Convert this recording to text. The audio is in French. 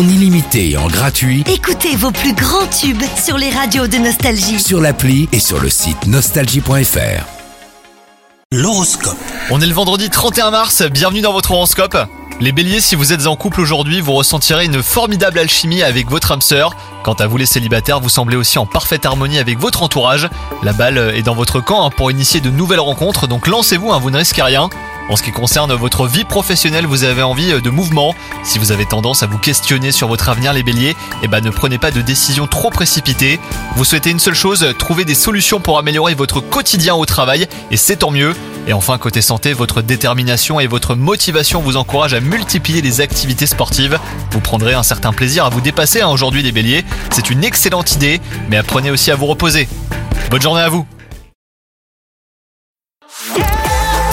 en illimité et en gratuit Écoutez vos plus grands tubes sur les radios de Nostalgie. sur l'appli et sur le site nostalgie.fr. L'horoscope. On est le vendredi 31 mars, bienvenue dans votre horoscope. Les béliers, si vous êtes en couple aujourd'hui, vous ressentirez une formidable alchimie avec votre âme sœur. Quant à vous les célibataires, vous semblez aussi en parfaite harmonie avec votre entourage. La balle est dans votre camp hein, pour initier de nouvelles rencontres, donc lancez-vous, hein, vous ne risquez rien. En ce qui concerne votre vie professionnelle, vous avez envie de mouvement. Si vous avez tendance à vous questionner sur votre avenir, les béliers, eh ben ne prenez pas de décisions trop précipitées. Vous souhaitez une seule chose, trouver des solutions pour améliorer votre quotidien au travail, et c'est tant mieux. Et enfin, côté santé, votre détermination et votre motivation vous encouragent à multiplier les activités sportives. Vous prendrez un certain plaisir à vous dépasser hein, aujourd'hui les béliers. C'est une excellente idée, mais apprenez aussi à vous reposer. Bonne journée à vous